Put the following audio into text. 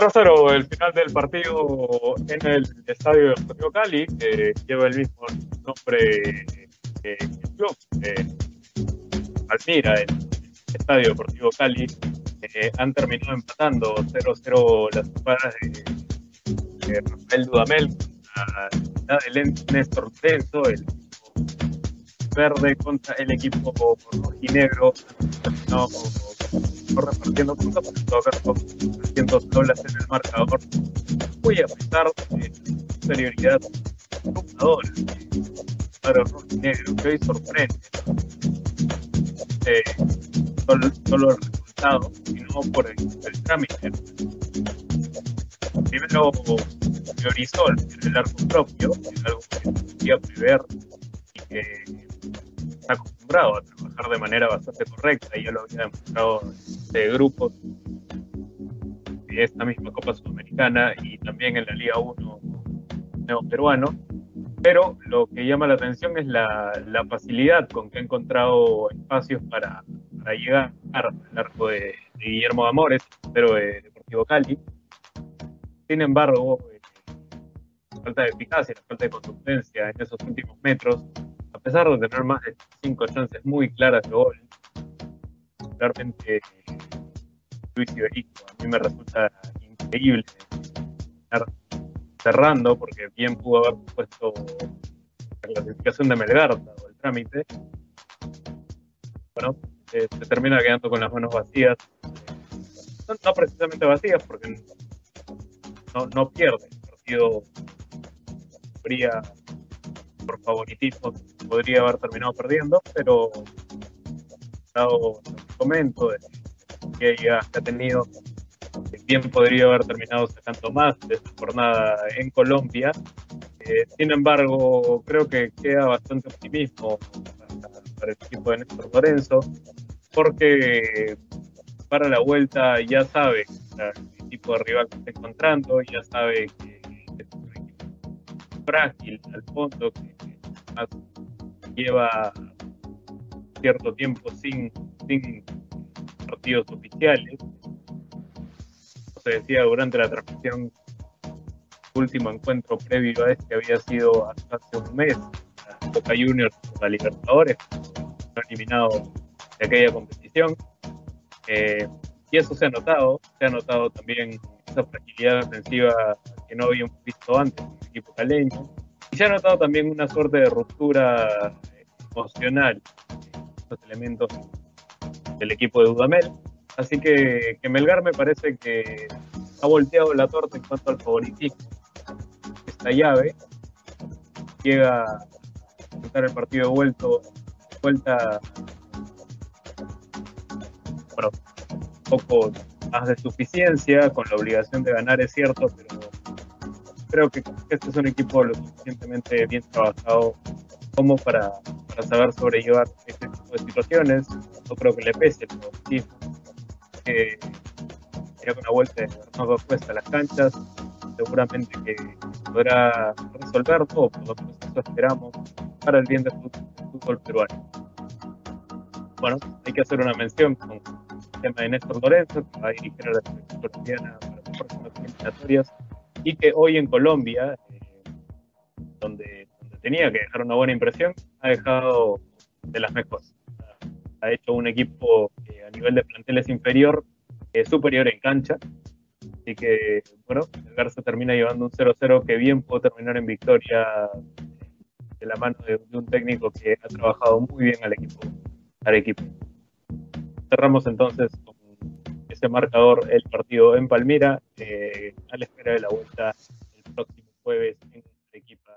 0-0 el final del partido en el estadio Deportivo Cali, que lleva el mismo nombre que el club, eh, Almira, el estadio Deportivo Cali, eh, han terminado empatando 0-0 las jugadas de, Rafael Dudamel la de Néstor Tenso, el verde contra el equipo rojinegro, no, repartiendo puntos, porque en todo caso 300 doblas en el marcador, muy a pesar de superioridad jugadora para rojinegro, que hoy sorprende eh, solo, solo, el resultado, sino por el, el trámite. Primero priorizó el arco propio, es algo que podía prever y que está acostumbrado a trabajar de manera bastante correcta, y ya lo había demostrado de grupos de esta misma Copa Sudamericana y también en la Liga 1 neoperuano. Pero lo que llama la atención es la, la facilidad con que ha encontrado espacios para, para llegar al arco de, Guillermo Amores, pero de Deportivo Cali. Sin embargo, la falta de eficacia, la falta de contundencia en esos últimos metros, pesar de tener más de cinco chances muy claras de gol, realmente Luis Iberico a mí me resulta increíble estar cerrando, porque bien pudo haber puesto la clasificación de Melgar o el trámite. Bueno, eh, se termina quedando con las manos vacías. No, precisamente vacías, porque no, no pierde el partido por favoritismo, podría haber terminado perdiendo, pero dado el comento de que ya ha tenido, bien podría haber terminado sacando más de esta jornada en Colombia. Eh, sin embargo, creo que queda bastante optimismo para, el equipo de Néstor Lorenzo, porque para la vuelta ya sabe el tipo de rival que está encontrando, ya sabe que frágil al fondo que lleva cierto tiempo sin, sin partidos oficiales. Como se decía durante la transmisión, último encuentro previo a este había sido hace un mes, Boca Juniors la Libertadores, eliminado de aquella competición. Eh, y eso se ha notado, se ha notado también esa fragilidad defensiva que no habíamos visto antes en el equipo caleño. Y se ha notado también una suerte de ruptura emocional los elementos del equipo de Dudamel. Así que, que Melgar me parece que ha volteado la torta en cuanto al favoritismo. Esta llave llega a empezar el partido de vuelto, vuelta bueno, un poco más de suficiencia, con la obligación de ganar, es cierto, pero creo que este es un equipo lo suficientemente bien trabajado como para, para saber sobrellevar este tipo de situaciones. No creo que le pese, pero sí que ya con la vuelta de Fernando Cuesta a las canchas, seguramente que podrá resolver todo, por lo esperamos, para el bien del fútbol peruano. Bueno, hay que hacer una mención con el tema de Néstor Lorenzo, que va a dirigir a la selección colombiana para las próximas eliminatorias y que hoy en Colombia, eh, donde, tenía que dejar una buena impresión, ha dejado de las mejores. Ha hecho un equipo a nivel de plantel es inferior, es superior en cancha. Así que, bueno, el Garza termina llevando un 0-0 que bien pudo terminar en victoria de la mano de, un técnico que ha trabajado muy bien al equipo. Al equipo. Cerramos entonces con ese marcador el partido en Palmira, eh, a la espera de la vuelta el próximo jueves